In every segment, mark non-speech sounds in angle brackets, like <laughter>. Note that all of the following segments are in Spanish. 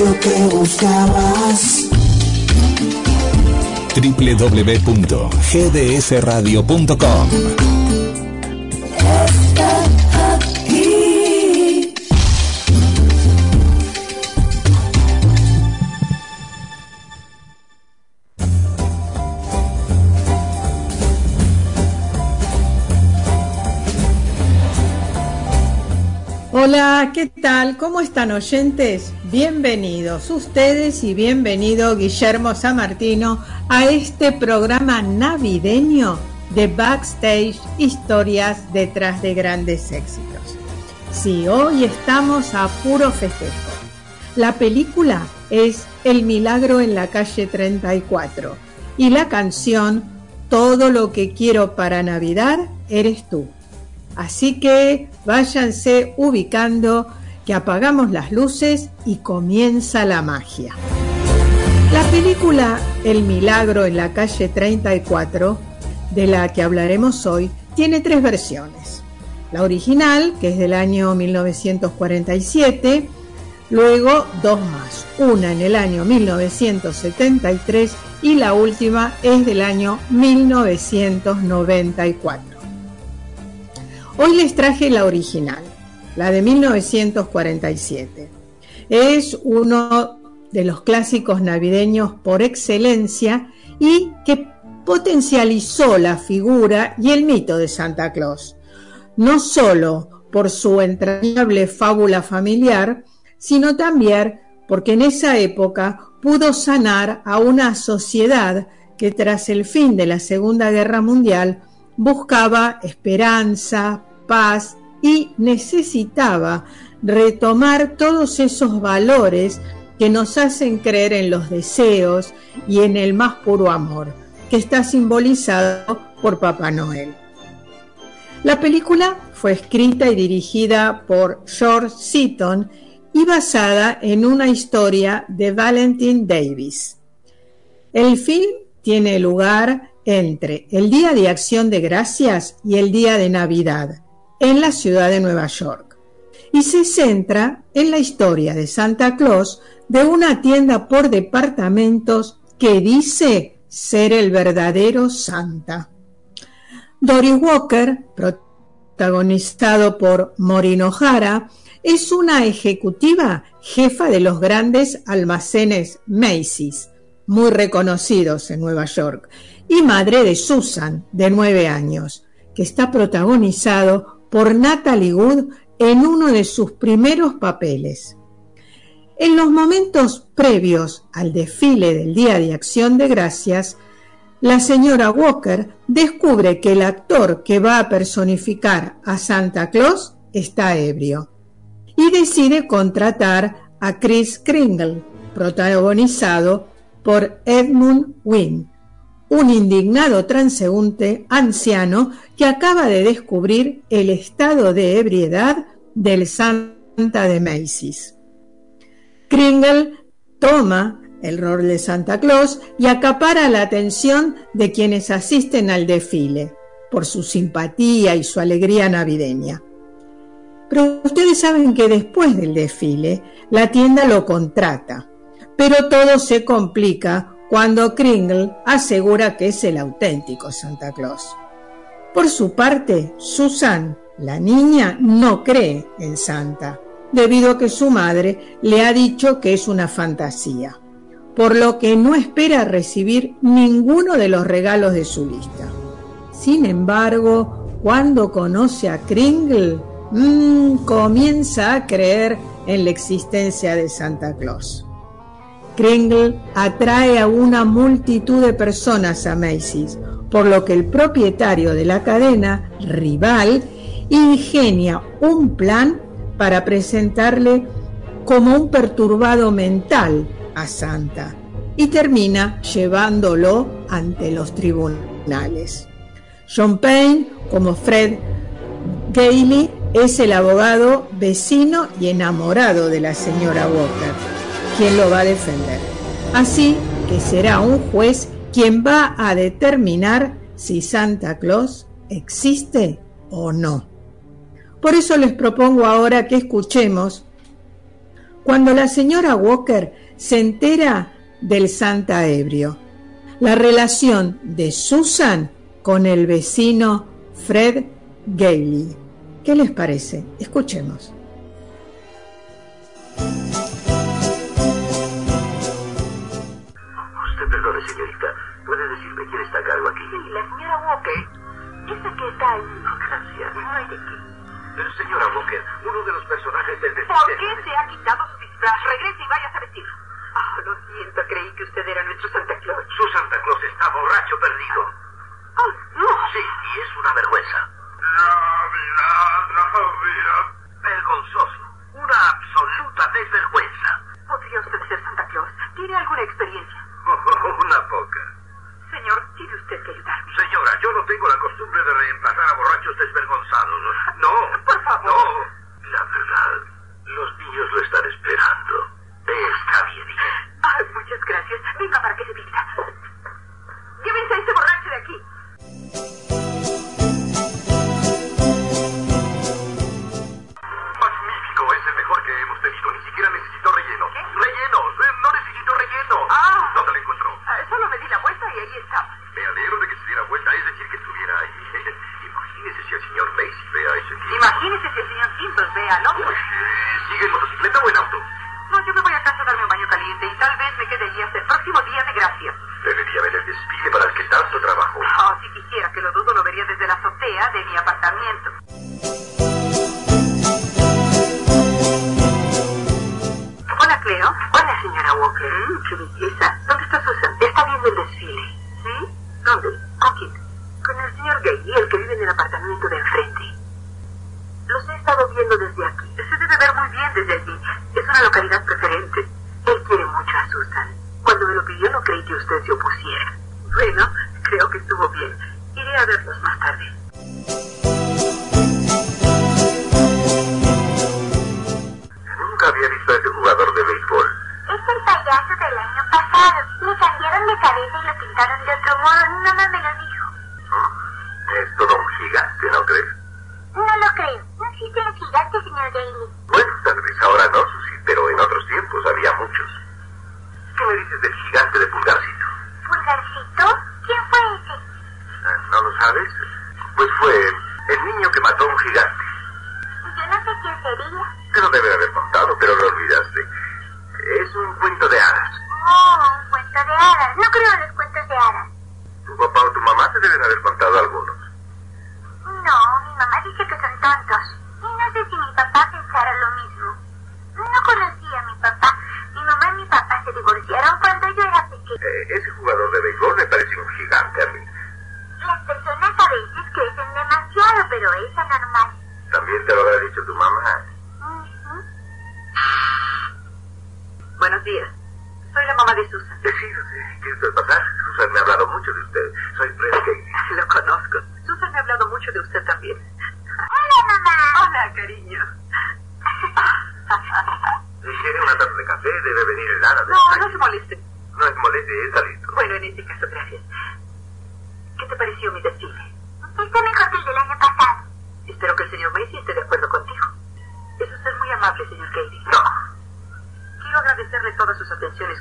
radio que buscabas. www.gdsradio.com ¿qué tal? ¿Cómo están oyentes? Bienvenidos ustedes y bienvenido Guillermo Samartino a este programa navideño de Backstage Historias detrás de grandes éxitos. Sí, hoy estamos a puro festejo. La película es El milagro en la calle 34 y la canción Todo lo que quiero para Navidad eres tú. Así que váyanse ubicando que apagamos las luces y comienza la magia. La película El Milagro en la calle 34, de la que hablaremos hoy, tiene tres versiones. La original, que es del año 1947, luego dos más, una en el año 1973 y la última es del año 1994. Hoy les traje la original, la de 1947. Es uno de los clásicos navideños por excelencia y que potencializó la figura y el mito de Santa Claus, no solo por su entrañable fábula familiar, sino también porque en esa época pudo sanar a una sociedad que tras el fin de la Segunda Guerra Mundial buscaba esperanza, paz y necesitaba retomar todos esos valores que nos hacen creer en los deseos y en el más puro amor, que está simbolizado por Papá Noel. La película fue escrita y dirigida por George Seaton y basada en una historia de Valentine Davis. El film tiene lugar entre el Día de Acción de Gracias y el Día de Navidad, en la ciudad de Nueva York y se centra en la historia de Santa Claus de una tienda por departamentos que dice ser el verdadero Santa. Dory Walker, protagonizado por Maureen O'Hara, es una ejecutiva jefa de los grandes almacenes Macy's, muy reconocidos en Nueva York, y madre de Susan, de nueve años, que está protagonizado por Natalie Wood en uno de sus primeros papeles. En los momentos previos al desfile del Día de Acción de Gracias, la señora Walker descubre que el actor que va a personificar a Santa Claus está ebrio y decide contratar a Chris Kringle, protagonizado por Edmund Wynne, un indignado transeúnte anciano que acaba de descubrir el estado de ebriedad del Santa de Macy's. Kringle toma el rol de Santa Claus y acapara la atención de quienes asisten al desfile por su simpatía y su alegría navideña. Pero ustedes saben que después del desfile la tienda lo contrata, pero todo se complica cuando Kringle asegura que es el auténtico Santa Claus. Por su parte, Susan, la niña, no cree en Santa, debido a que su madre le ha dicho que es una fantasía, por lo que no espera recibir ninguno de los regalos de su lista. Sin embargo, cuando conoce a Kringle, mmm, comienza a creer en la existencia de Santa Claus. Kringle atrae a una multitud de personas a Macy's, por lo que el propietario de la cadena, rival, ingenia un plan para presentarle como un perturbado mental a Santa y termina llevándolo ante los tribunales. John Payne, como Fred Gailey, es el abogado vecino y enamorado de la señora Walker quien lo va a defender. Así que será un juez quien va a determinar si Santa Claus existe o no. Por eso les propongo ahora que escuchemos cuando la señora Walker se entera del Santa ebrio. La relación de Susan con el vecino Fred Gailey. ¿Qué les parece? Escuchemos. Decirme quién está a cargo aquí? Sí, la señora Walker. Esa que está ahí. Gracias. No hay de qué. Señora Walker, uno de los personajes del ¿Por qué se ha quitado su disfraz? Regrese y vaya a vestir. Oh, lo siento, creí que usted era nuestro Santa Claus. Su Santa Claus está borracho perdido. Oh, no. Sí, y es una vergüenza. Navidad, Navidad. Vergonzoso. Una absoluta desvergüenza. ¿Podría usted ser Santa Claus? ¿Tiene alguna experiencia? <laughs> una poca. Señor, tiene usted que ayudarme. Señora, yo no tengo la costumbre de reemplazar a borrachos desvergonzados. No. <laughs> Por favor. No. La verdad, los niños lo están esperando. Está bien. Ay, muchas gracias. Venga para que se vista. Llévense a ese borracho de aquí. Ah. ¿Dónde lo encontró? Ah, solo me di la vuelta y ahí estaba. Me alegro de que se diera vuelta, es decir, que estuviera ahí. <laughs> Imagínese si el señor Macy ve a ese tipo. Imagínese si el señor Kimball ve al otro. Eh, ¿Sigue en motocicleta o en auto? No, yo me voy a casa a darme un baño caliente y tal vez me quede allí hasta el próximo día de gracias. Debería ver el desfile para el que tanto trabajó. Oh, si quisiera que lo dudo, lo vería desde la azotea de mi apartamento. Hola, Cleo. Señora Walker. Mm, qué belleza. ¿Dónde está Susan? Está viendo el desfile. ¿Sí? ¿Dónde? ¿Con quién? Con el señor Gay, el que vive en el apartamento de enfrente. Los he estado viendo desde aquí. Se debe ver muy bien desde allí. Es una localidad preferente. Él quiere mucho a Susan. Cuando me lo pidió no creí que usted se opusiera. Bueno, creo que estuvo bien. Iré a verlos más tarde.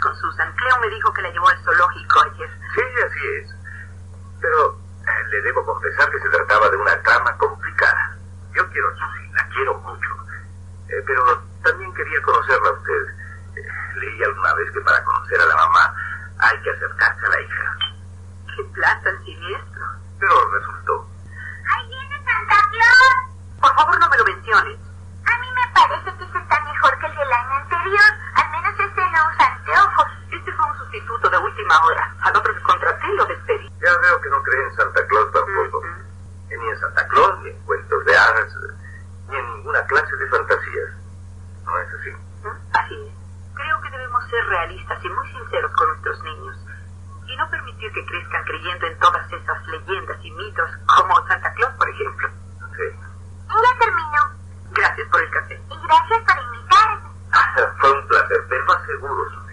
Con Susan. Cleo me dijo que la llevó al zoológico ayer. sí, así es. Pero eh, le debo confesar que se trataba de una trama complicada. Yo quiero a Susi, la quiero mucho. Eh, pero también quería conocerla a usted. Eh, leí alguna vez que para conocer a la mamá hay que acercarse a la hija. ¡Qué plan tan siniestro! Pero resultó. ¡Ahí viene Santa Claus! Por favor, no me lo menciones. Sustituto de última hora. Al otro que contraté lo despedí. Ya veo que no cree en Santa Claus tampoco. Ujú. Eh, Ni en Santa Claus, ni en cuentos de hadas, ni en ninguna clase de fantasías. ¿No es así? ¿Mm? Así es. Creo que debemos ser realistas y muy sinceros con nuestros niños. Y no permitir que crezcan creyendo en todas esas leyendas y mitos, como Santa Claus, por ejemplo. Sí. Ya terminó. Gracias por el café. Y gracias por invitarme. <laughs> Fue un placer, lo aseguro, Susi.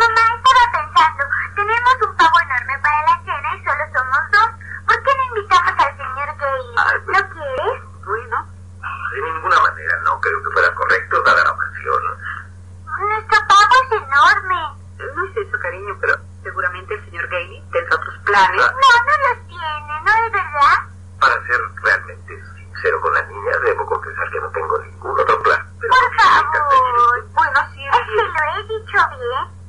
Mamá estaba pensando, tenemos un pavo enorme para la cena y solo somos dos. ¿Por qué no invitamos al señor Gay? ¿Lo pues, quieres? Bueno. De ninguna manera no creo que fuera correcto dada la ocasión. Nuestro pavo es enorme. No es eso, cariño, pero seguramente el señor Gailey tendrá otros planes. No, no los tiene, ¿no es verdad? Para ser realmente sincero con la niña, debo confesar que no tengo ningún otro plan. Por favor. Bueno, sí. Es que lo he dicho bien.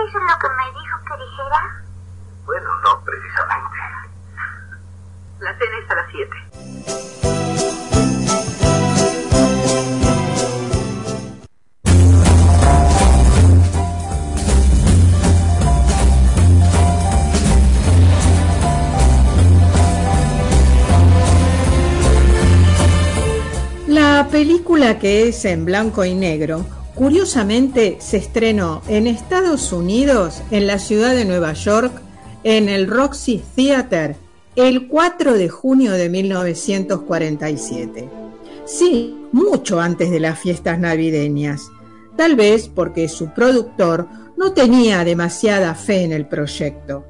¿No es eso lo que me dijo que dijera? Bueno, no precisamente. La cena es a las 7. La película que es en blanco y negro, curiosamente se estrenó en Estados Unidos, en la ciudad de Nueva York, en el Roxy Theater, el 4 de junio de 1947. Sí, mucho antes de las fiestas navideñas, tal vez porque su productor no tenía demasiada fe en el proyecto.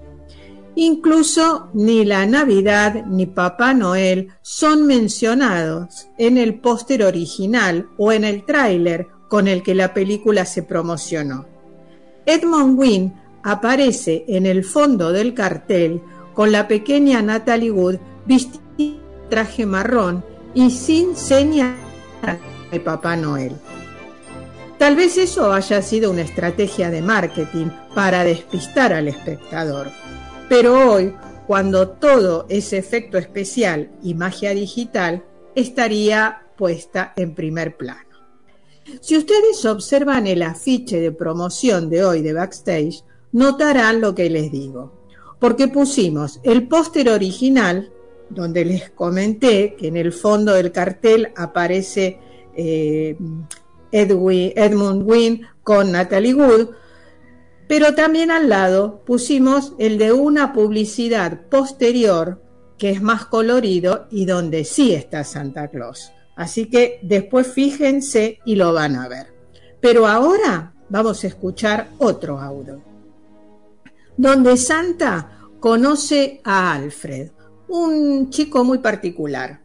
Incluso ni la Navidad ni Papá Noel son mencionados en el póster original o en el tráiler con el que la película se promocionó. Edmond Wynne aparece en el fondo del cartel con la pequeña Natalie Wood vestida de traje marrón y sin señal de Papá Noel. Tal vez eso haya sido una estrategia de marketing para despistar al espectador. Pero hoy, cuando todo es efecto especial y magia digital, estaría puesta en primer plano. Si ustedes observan el afiche de promoción de hoy de Backstage, notarán lo que les digo, porque pusimos el póster original, donde les comenté que en el fondo del cartel aparece eh, Edmund Wynne con Natalie Wood, pero también al lado pusimos el de una publicidad posterior que es más colorido y donde sí está Santa Claus. Así que después fíjense y lo van a ver. Pero ahora vamos a escuchar otro audio, donde Santa conoce a Alfred, un chico muy particular.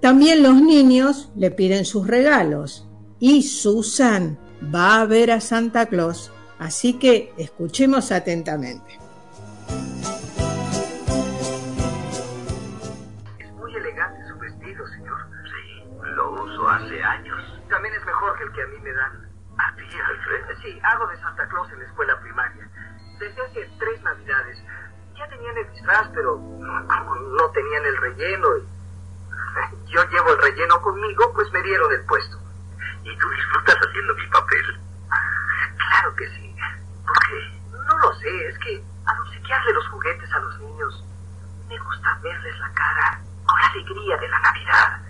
También los niños le piden sus regalos y Susan va a ver a Santa Claus Así que escuchemos atentamente. Hago de Santa Claus en la escuela primaria. Desde hace tres navidades. Ya tenían el disfraz, pero no tenían el relleno <laughs> yo llevo el relleno conmigo, pues me dieron el puesto. ¿Y tú disfrutas haciendo mi papel? Claro que sí. ¿Por qué? No lo sé, es que al obsequiarle los juguetes a los niños, me gusta verles la cara con la alegría de la Navidad.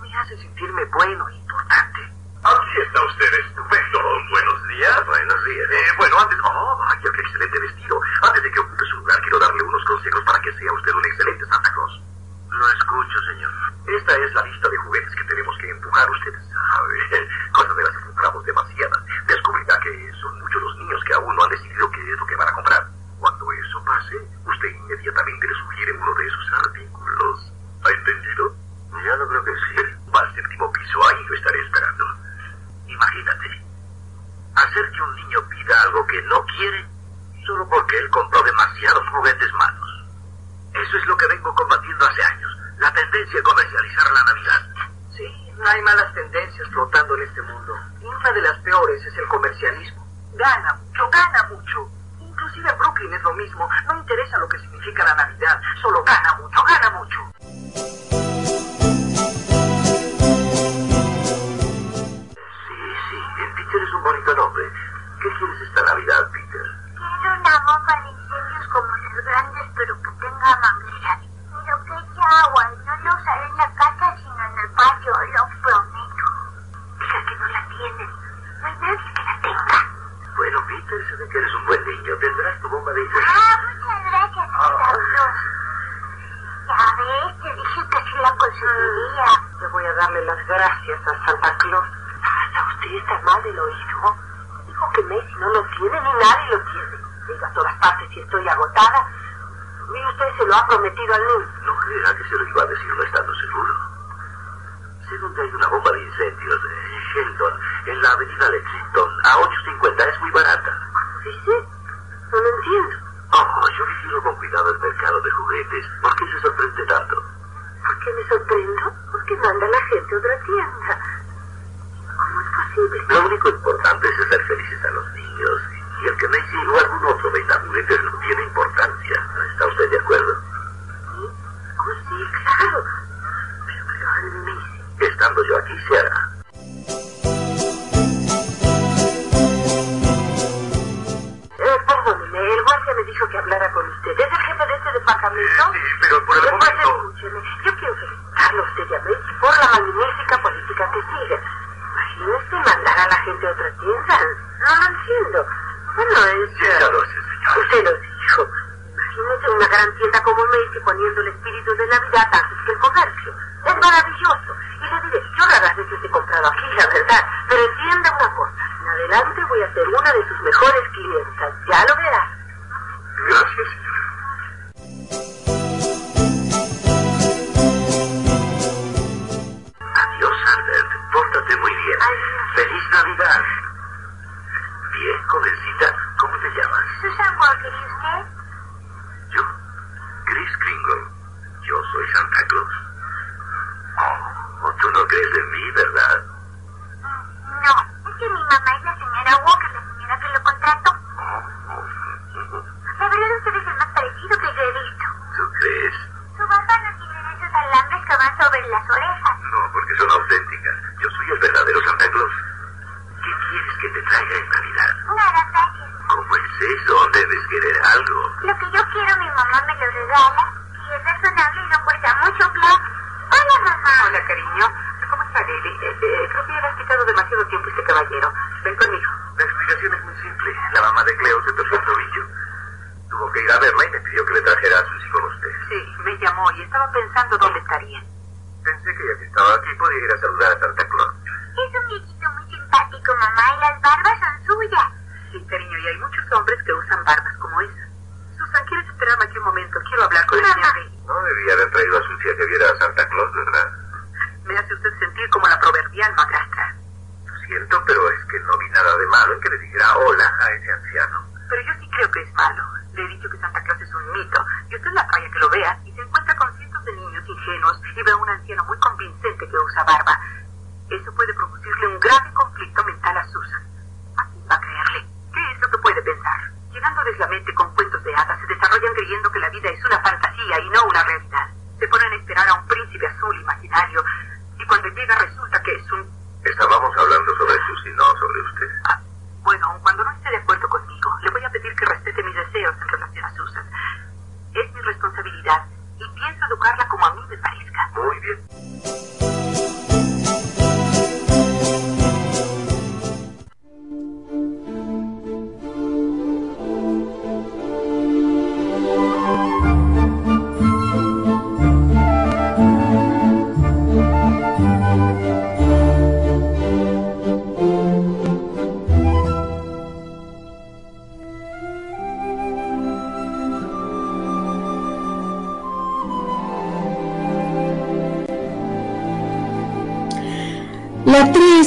Me hace sentirme bueno e importante. Aquí está usted estupendo. Buenos días. Buenos días. Eh, bueno, antes... ¡Oh, vaya, qué excelente vestido! Antes de que ocupe su lugar, quiero darle unos consejos para que sea usted un excelente Santa Claus. No escucho, señor. Esta es la lista de juguetes que tenemos que empujar. Usted sabe, <laughs> cosas de las que demasiadas. Descubrirá que son muchos los niños que aún no han decidido qué es lo que van a comprar. Cuando eso pase, usted inmediatamente le sugiere uno de esos artículos. ¿Ha entendido? Ya no creo que sí. Va al séptimo piso, ahí lo estaré esperando. Imagínate. Hacer que un niño pida algo que no quiere solo porque él compró demasiados juguetes malos. Eso es lo que vengo combatiendo hace años. La tendencia a comercializar la Navidad. Sí, no hay malas tendencias flotando en este mundo. ਗੱਲ un mito. Y usted la falla que lo vea y se encuentra con cientos de niños ingenuos y ve a un anciano muy convincente que usa barba. Eso puede producirle un grave conflicto mental a Susan. ¿A quién va a creerle? ¿Qué es lo que puede pensar? Llenándoles la mente con cuentos de hadas, se desarrollan creyendo que la vida es una fantasía y no una realidad. Se ponen a esperar a un príncipe azul imaginario y cuando llega resulta que es un... Estábamos hablando sobre Susie, no sobre usted. Ah,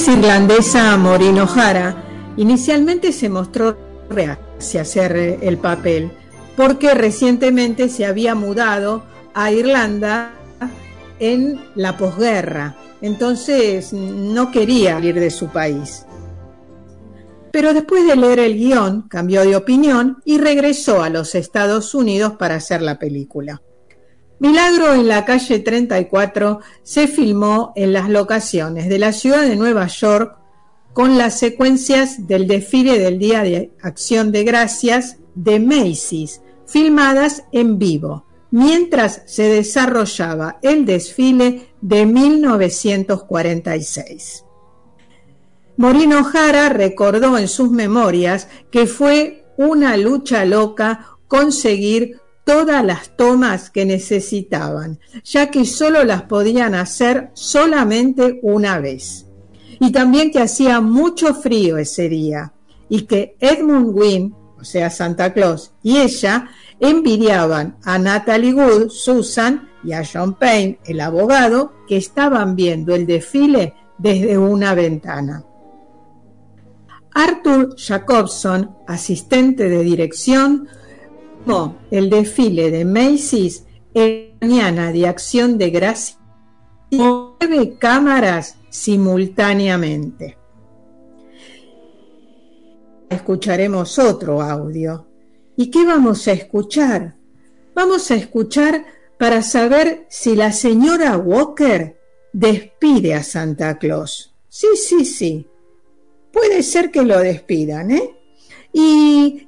irlandesa Maureen O'Hara inicialmente se mostró reacia a hacer el papel porque recientemente se había mudado a Irlanda en la posguerra, entonces no quería salir de su país. Pero después de leer el guion cambió de opinión y regresó a los Estados Unidos para hacer la película. Milagro en la calle 34 se filmó en las locaciones de la ciudad de Nueva York con las secuencias del desfile del Día de Acción de Gracias de Macy's, filmadas en vivo, mientras se desarrollaba el desfile de 1946. Morino Jara recordó en sus memorias que fue una lucha loca conseguir todas las tomas que necesitaban, ya que solo las podían hacer solamente una vez. Y también que hacía mucho frío ese día y que Edmund Wynne, o sea Santa Claus, y ella envidiaban a Natalie Wood, Susan y a John Payne, el abogado, que estaban viendo el desfile desde una ventana. Arthur Jacobson, asistente de dirección, el desfile de Macy's en mañana de Acción de Gracia nueve cámaras simultáneamente. Escucharemos otro audio. ¿Y qué vamos a escuchar? Vamos a escuchar para saber si la señora Walker despide a Santa Claus. Sí, sí, sí. Puede ser que lo despidan, ¿eh? Y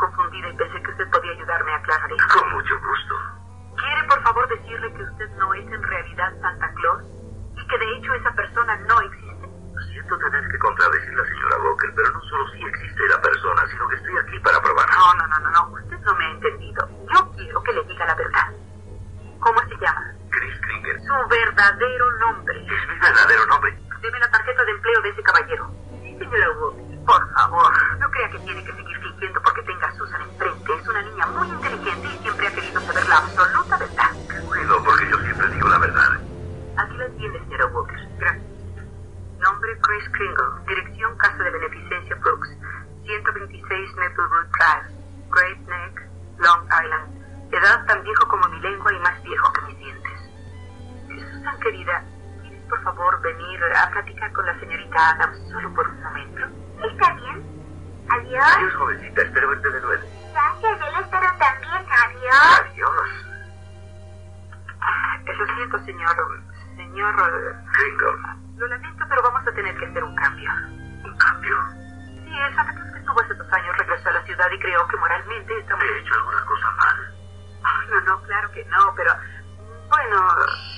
y pensé que usted podía ayudarme a aclarar esto. Con mucho gusto. ¿Quiere por favor decirle que usted no es en realidad Santa Claus? Y que de hecho esa persona no existe. Siento tener que contradecir la señora Walker, pero no solo sí existe la persona, sino que estoy aquí para probar. No, no, no, no, no. Usted no me ha entendido. Yo quiero que le diga la verdad. ¿Cómo se llama? Chris Klinger. Su verdadero nombre. Es mi verdadero nombre. Deme la tarjeta de empleo de ese caballero. Sí, señora Walker. Por favor, no crea que tiene que seguir fingiendo porque tenga a Susan enfrente. Es una niña muy inteligente y siempre ha querido saber la absoluta verdad. Cuido porque yo siempre digo la verdad. Aquí lo entiende, señora Walker. Gracias. Nombre Chris Kringle. Dirección Casa de Beneficencia Brooks. 126 Maple Road Drive. Great Neck, Long Island. Edad tan viejo como mi lengua y más viejo que mis dientes. Susan, querida, ¿quieres por favor venir a platicar con la señorita Adam solo por un momento? Pues, ¿Está bien? Adiós. Adiós, jovencita. Espero verte de nuevo. Gracias, yo lo espero también. Adiós. Adiós. Ah, lo siento, señor. Señor. Eh, Ringo. Lo lamento, pero vamos a tener que hacer un cambio. ¿Un cambio? Sí, el Santa Cruz que estuvo hace dos años regresó a la ciudad y creo que moralmente estamos. ¿He hecho alguna cosa mal? Oh, no, no, claro que no, pero. Bueno. Ah.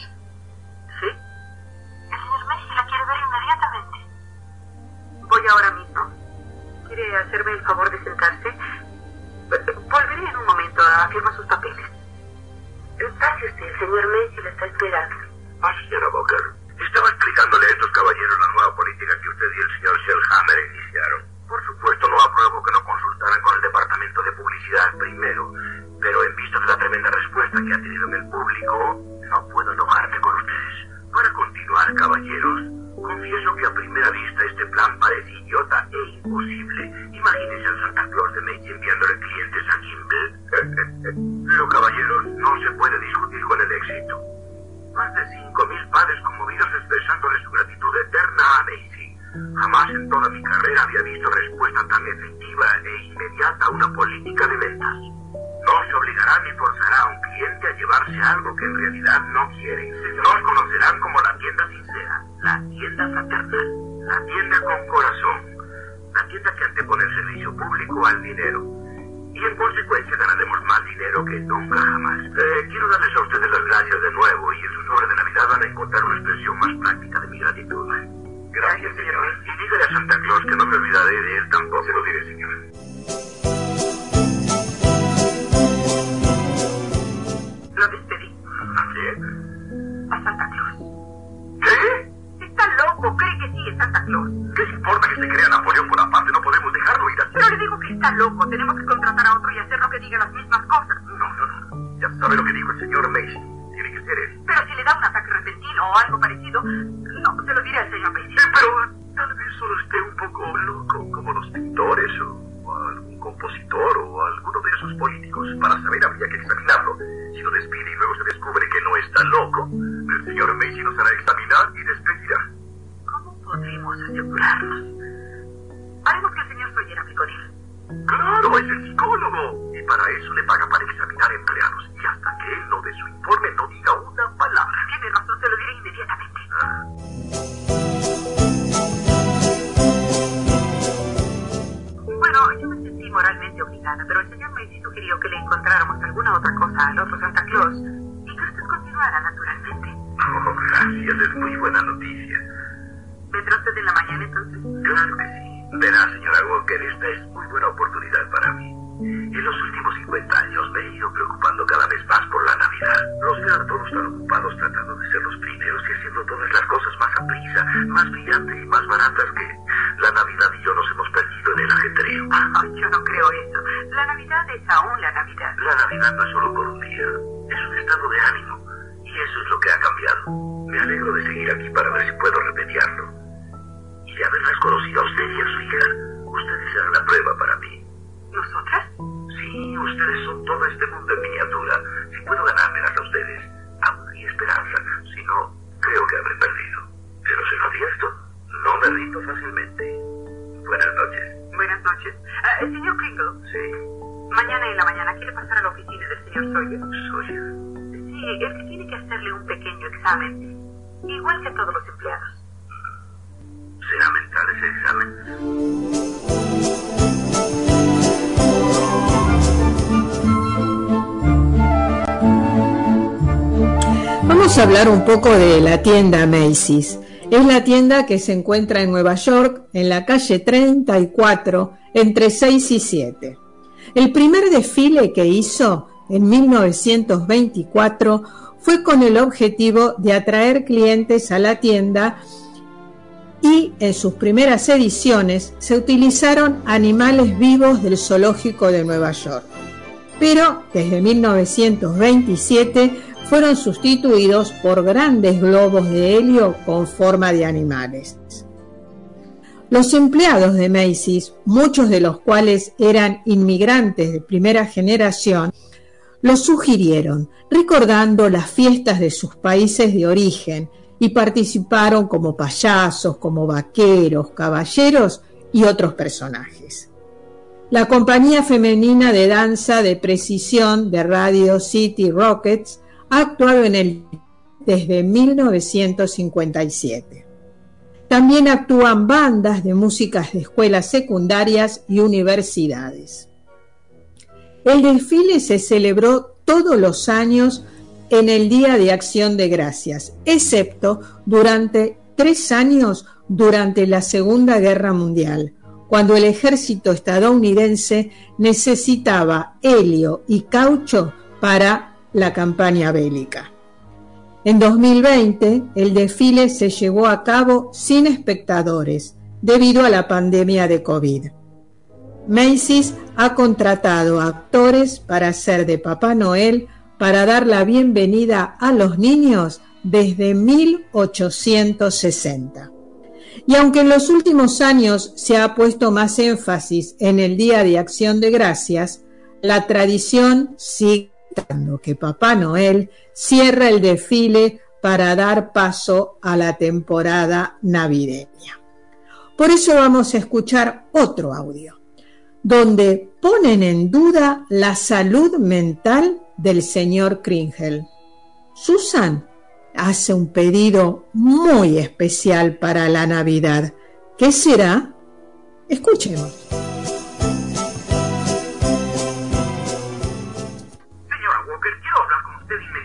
quiere hacerme el favor de sentarse. Volveré en un momento a firmar sus papeles. Pásese, el señor Messi la está esperando. Ah, señora Boker, estaba explicándole a estos caballeros la nueva política que usted y el señor Shellhammer iniciaron. Por supuesto, no apruebo que no consultaran con el departamento de publicidad primero, pero en vista de la tremenda respuesta que ha tenido en el público, no puedo enojarme con ustedes. Para continuar, caballeros, confieso que a primera vista lámpara es idiota e imposible. Imagínese al Santa Claus de Meiji enviándole clientes a Gimbel. <laughs> Pero caballeros, no se puede discutir con el éxito. Más de 5.000 padres conmovidos expresándole su gratitud eterna a Daisy. Jamás en toda mi carrera había visto respuesta tan efectiva e inmediata a una política de ventas. No se obligará ni forzará a un cliente a llevarse algo que en realidad no quiere. No consecuencia ganaremos más dinero que nunca jamás. Eh, quiero darles a ustedes las gracias de nuevo y en sus obras de Navidad van a encontrar una expresión más práctica de mi gratitud. Gracias, señor. Y dígale a Santa Claus que no me olvidaré de él tampoco. Se lo diré, señor. O a algún compositor o a alguno de esos políticos. Para saber habría que examinarlo. Si lo despide y luego se descubre que no está loco, el señor Macy nos hará examinar y despedirá. ¿Cómo podemos asegurarnos? Haremos que el señor Sawyer hable con él. ¡Claro! ¡Es el psicólogo! Y para eso le paga para examinar empleados. Y hasta que él no dé su informe, no diga una palabra. Tiene razón, se lo diré otra cosa al otro Santa Claus y Cartas continuará naturalmente. Oh, gracias, es muy buena noticia. ¿Vendrá usted en la mañana entonces? Claro que sí. Verá, señora Walker, esta es muy buena oportunidad para mí. En los últimos 50 años me he ido preocupando cada vez más por la Navidad. Los veo todos tan ocupados tratando de ser los primeros y haciendo todas las cosas más a prisa, más brillantes y más baratas que la Navidad y yo nos hemos perdido en el ajetreo. <laughs> Oh, yo no creo eso. La Navidad es aún solo por día, es hablar un poco de la tienda Macy's. Es la tienda que se encuentra en Nueva York, en la calle 34, entre 6 y 7. El primer desfile que hizo en 1924 fue con el objetivo de atraer clientes a la tienda y en sus primeras ediciones se utilizaron animales vivos del zoológico de Nueva York. Pero desde 1927 fueron sustituidos por grandes globos de helio con forma de animales. Los empleados de Macy's, muchos de los cuales eran inmigrantes de primera generación, lo sugirieron, recordando las fiestas de sus países de origen, y participaron como payasos, como vaqueros, caballeros y otros personajes. La compañía femenina de danza de precisión de Radio City Rockets ha actuado en el desde 1957. También actúan bandas de músicas de escuelas secundarias y universidades. El desfile se celebró todos los años en el Día de Acción de Gracias, excepto durante tres años durante la Segunda Guerra Mundial, cuando el ejército estadounidense necesitaba helio y caucho para la campaña bélica. En 2020, el desfile se llevó a cabo sin espectadores debido a la pandemia de COVID. Macy's ha contratado actores para hacer de Papá Noel para dar la bienvenida a los niños desde 1860. Y aunque en los últimos años se ha puesto más énfasis en el Día de Acción de Gracias, la tradición sigue que Papá Noel cierra el desfile para dar paso a la temporada navideña. Por eso vamos a escuchar otro audio, donde ponen en duda la salud mental del señor Kringel. Susan hace un pedido muy especial para la Navidad. ¿Qué será? Escuchemos. 30 minutes.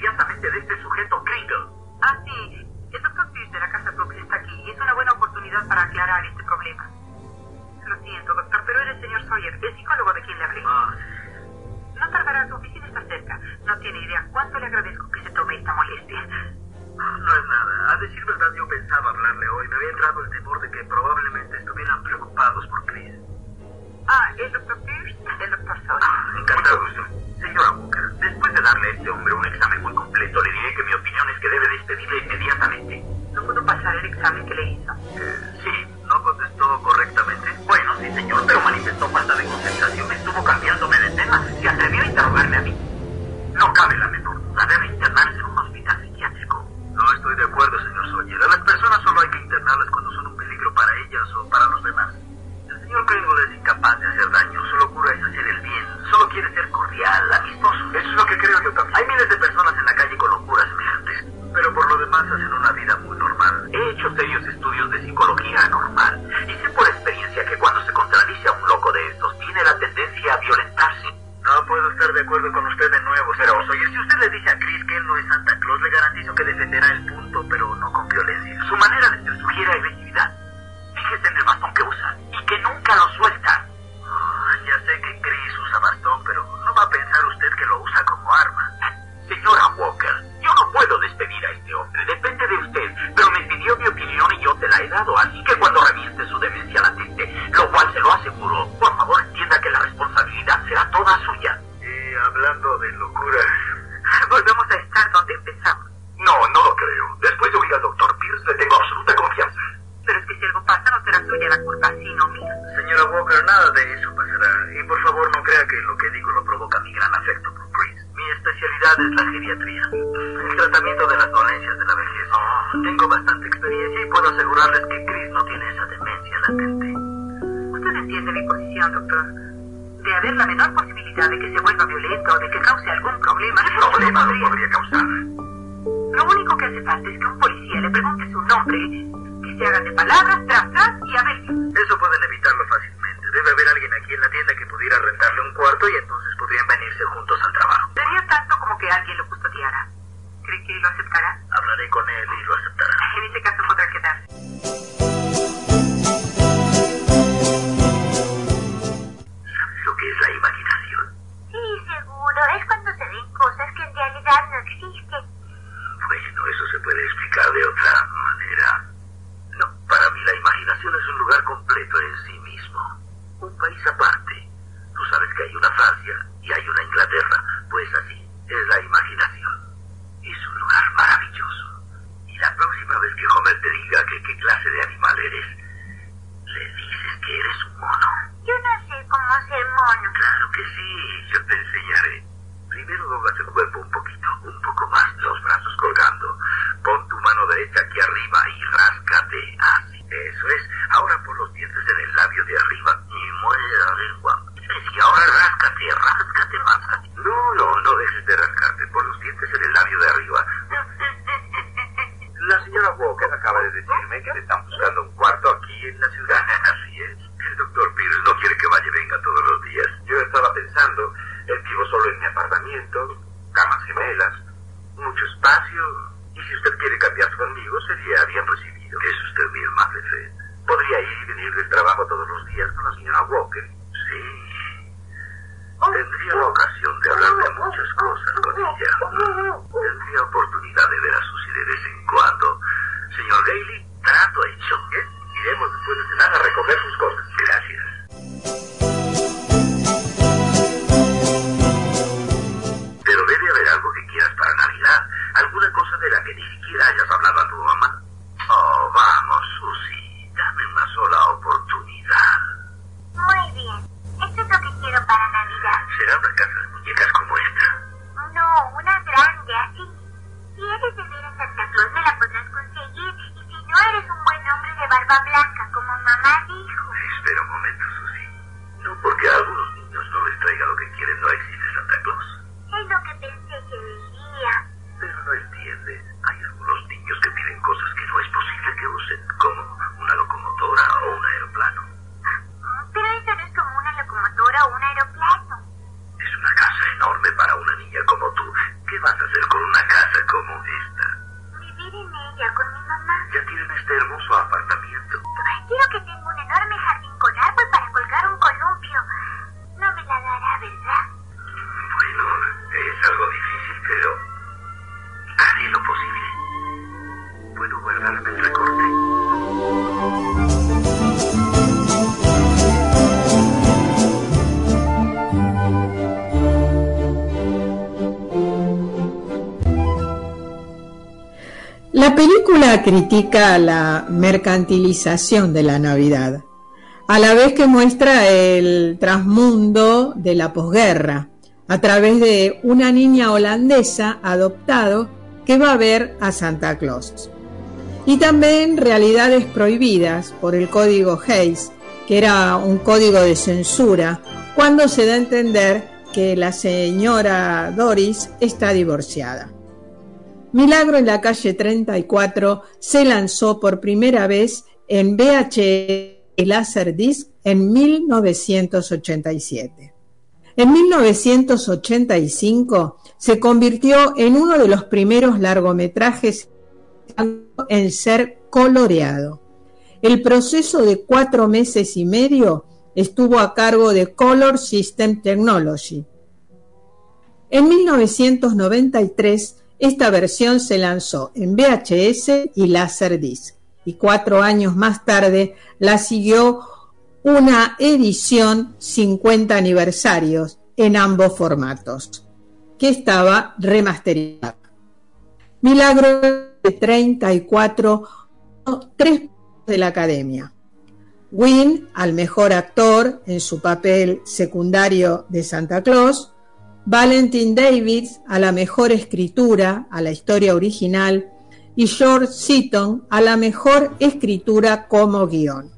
se vuelva violenta o de que cause algún problema. ¿Qué problema podría... podría causar? Lo único que hace falta es que un policía le pregunte su nombre, que se hagan de palabras, tras, tras y a ver. Eso pueden evitarlo fácilmente. Debe haber alguien aquí en la tienda que pudiera rentarle un cuarto y entonces podrían venirse juntos al trabajo. Sería tanto como que alguien lo custodiara. ¿Cree que lo aceptará? Hablaré con él y lo aceptará. En ese caso, No, una grande, así. Si eres de ver a Santa Claus, me la podrás conseguir. Y si no, eres un buen hombre de barba blanca, como mamá dijo. Espera un momento, Susi. No porque algo película critica la mercantilización de la Navidad, a la vez que muestra el trasmundo de la posguerra, a través de una niña holandesa adoptado que va a ver a Santa Claus. Y también realidades prohibidas por el código Hayes, que era un código de censura, cuando se da a entender que la señora Doris está divorciada. Milagro en la calle 34 se lanzó por primera vez en VHS y Laserdisc en 1987. En 1985 se convirtió en uno de los primeros largometrajes en ser coloreado. El proceso de cuatro meses y medio estuvo a cargo de Color System Technology. En 1993 esta versión se lanzó en VHS y Laserdisc, y cuatro años más tarde la siguió una edición 50 aniversarios en ambos formatos, que estaba remasterizada. Milagro de 34, tres de la academia. Wynn al mejor actor en su papel secundario de Santa Claus, Valentin Davis a la mejor escritura, a la historia original, y George Seaton a la mejor escritura como guion.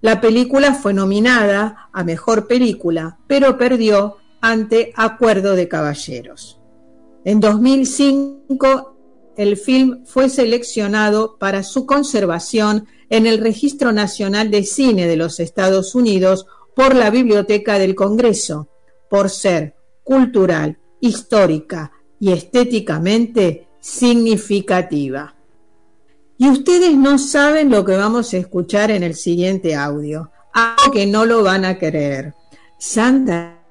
La película fue nominada a mejor película, pero perdió ante Acuerdo de Caballeros. En 2005, el film fue seleccionado para su conservación en el Registro Nacional de Cine de los Estados Unidos por la Biblioteca del Congreso, por ser cultural, histórica y estéticamente significativa. Y ustedes no saben lo que vamos a escuchar en el siguiente audio, algo que no lo van a creer. Santa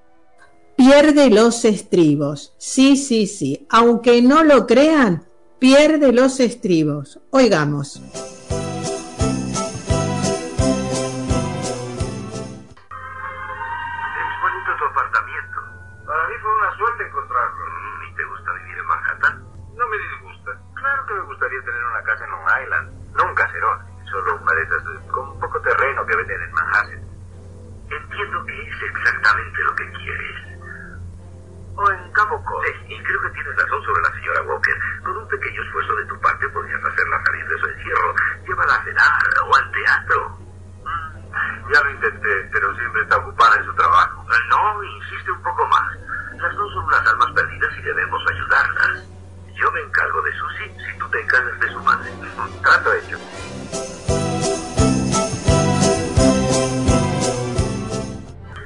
pierde los estribos. Sí, sí, sí. Aunque no lo crean, pierde los estribos. Oigamos. gusta encontrarlo. Mm, ¿Y te gusta vivir en Manhattan? No me disgusta. Claro que me gustaría tener una casa en Long Island, no un caserón, solo una de esas con poco terreno que venden en Manhattan. Entiendo que es exactamente lo que quieres. O en Cabo Cod. Sí, y creo que tienes razón sobre la señora Walker. Con un pequeño esfuerzo de tu parte podrías hacerla salir de su encierro. Llévala a cenar o al teatro. Mm, ya lo intenté, pero siempre está ocupada en su trabajo. No, insiste un poco más. Estas no son las almas perdidas y debemos ayudarlas. Yo me encargo de Susi si tú te encargas de su madre. Trato hecho.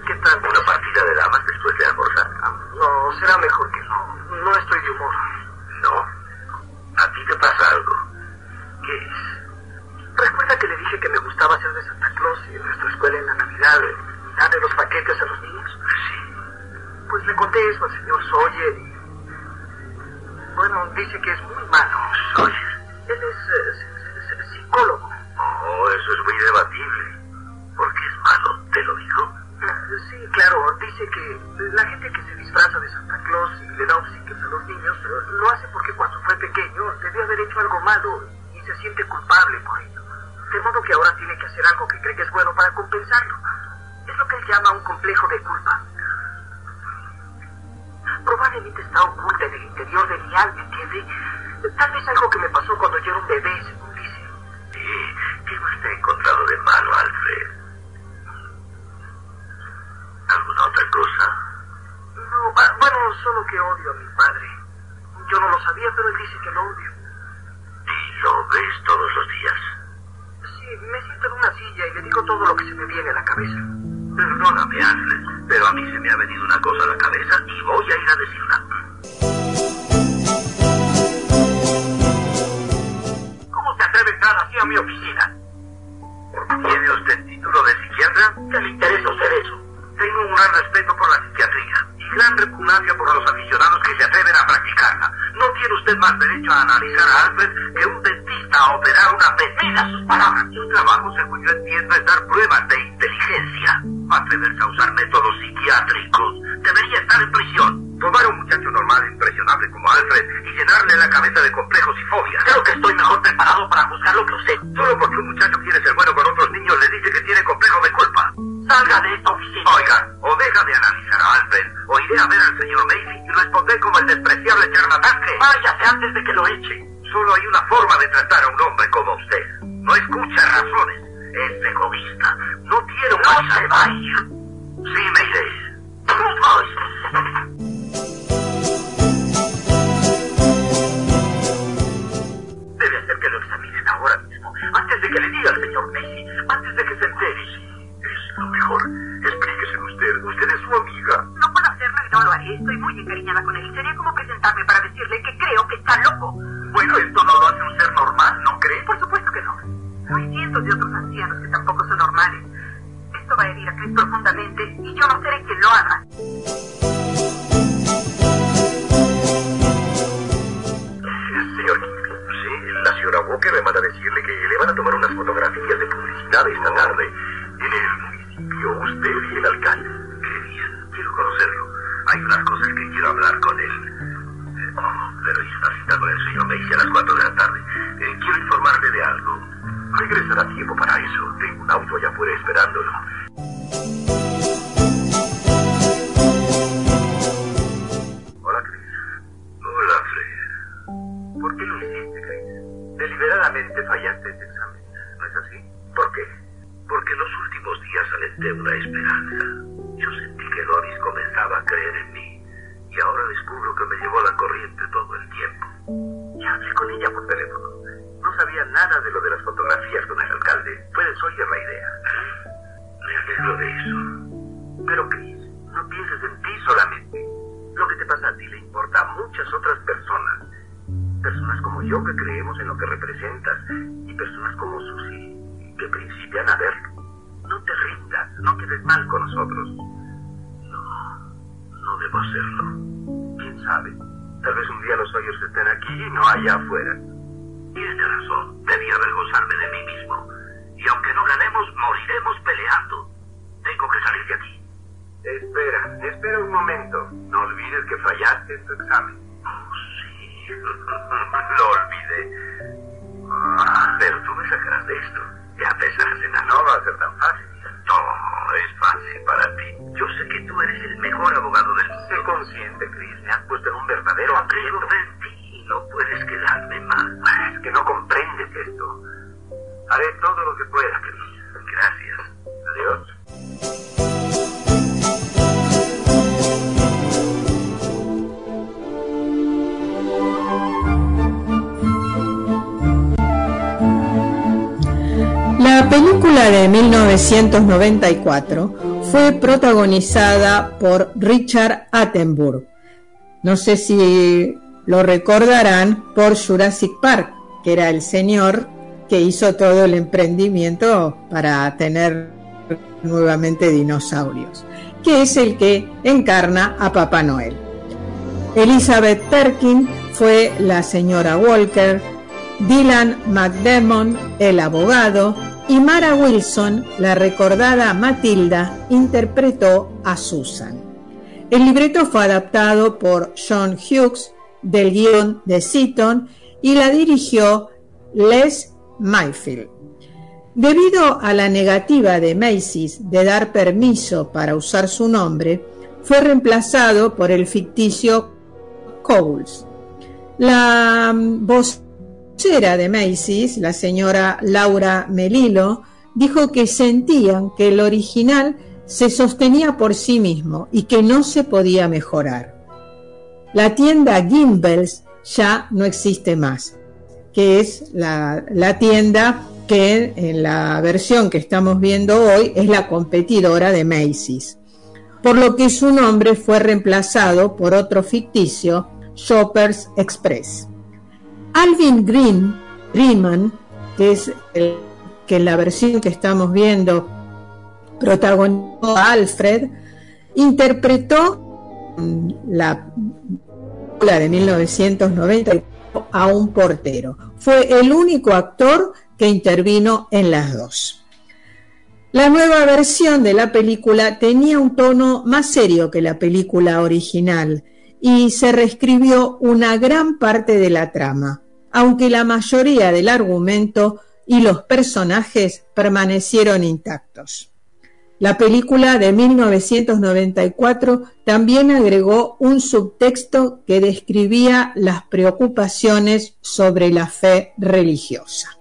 ¿Qué tal una partida de damas después de almorzar? No, será mejor que no. No estoy de humor. No. A ti te pasa algo. ¿Qué es? Recuerda que le dije que me gustaba hacer de Santa Claus y en nuestra escuela en la Navidad, darle los paquetes a los de eso el señor Sawyer, bueno, dice que es muy malo. Sawyer. Él es, eh, psicólogo. Oh, eso es muy debatible. ¿Por qué es malo? ¿Te lo dijo? Ah, sí, claro, dice que la gente que se disfraza de Santa Claus y le da obsequios a los niños eh, lo hace porque cuando fue pequeño debió haber hecho algo malo y se siente culpable por ello. De modo que ahora tiene que hacer algo que cree que es bueno para compensarlo. Es lo que él llama un complejo de culpa. Angelita está oculta en el interior de mi alma, Kevin. Tal vez algo que me pasó cuando yo era un bebé, según dice. Qué más te ha encontrado de malo, Alfred? ¿Alguna otra cosa? No, bueno, solo que odio a mi padre. Yo no lo sabía, pero él dice que lo odio. ¿Y lo ves todos los días? Sí, me siento en una silla y le digo todo lo que se me viene a la cabeza. Perdóname, Alfred. Pero a mí se me ha venido una cosa a la cabeza y voy a ir a decirla. ¿Cómo te atreve a entrar así a mi oficina? Porque tiene usted título de psiquiatra, ¿qué le interesa hacer eso? Tengo un gran respeto por la psiquiatría y gran repugnancia por los aficionados que se atreven a practicarla. No tiene usted más derecho a analizar a Alfred que un dentista a operar una vez. sus palabras. Su trabajo, según yo entiendo, es dar pruebas de inteligencia. Atrever causar métodos psiquiátricos. Debería estar en prisión. Tomar a un muchacho normal e impresionable como Alfred y llenarle la cabeza de complejos y fobias. Creo que estoy mejor preparado para juzgarlo que usted. Solo porque un muchacho quiere ser bueno con otros niños le dice que tiene complejo de culpa. Salga de esta oficina. Oiga, o deja de analizar a Alfred, o iré a ver al señor Macy y responder como el despreciable charlatán que... Váyase antes de que lo eche. Solo hay una forma de tratar a un hombre como usted. No escucha razones es egoísta. No tiene un no se vaya. Sí, me iré. Consciente, Chris. Me has puesto en un verdadero aprieto. en ti. No puedes quedarme mal. Es que no comprendes esto. Haré todo lo que pueda, Chris. Gracias. Adiós. La película de 1994 fue protagonizada por Richard Attenborough. No sé si lo recordarán por Jurassic Park, que era el señor que hizo todo el emprendimiento para tener nuevamente dinosaurios, que es el que encarna a Papá Noel. Elizabeth Perkin fue la señora Walker, Dylan McDermott, el abogado, y Mara Wilson, la recordada Matilda, interpretó a Susan. El libreto fue adaptado por John Hughes del guion de Seaton y la dirigió Les Mayfield. Debido a la negativa de Macy's de dar permiso para usar su nombre, fue reemplazado por el ficticio Coles. La voz de Macy's, la señora Laura Melilo, dijo que sentían que el original se sostenía por sí mismo y que no se podía mejorar. La tienda Gimbels ya no existe más, que es la, la tienda que en la versión que estamos viendo hoy es la competidora de Macy's, por lo que su nombre fue reemplazado por otro ficticio, Shoppers Express. Alvin Green, Greenman, que es el que la versión que estamos viendo protagonizó a Alfred, interpretó la película de 1990 a un portero. Fue el único actor que intervino en las dos. La nueva versión de la película tenía un tono más serio que la película original y se reescribió una gran parte de la trama aunque la mayoría del argumento y los personajes permanecieron intactos. La película de 1994 también agregó un subtexto que describía las preocupaciones sobre la fe religiosa.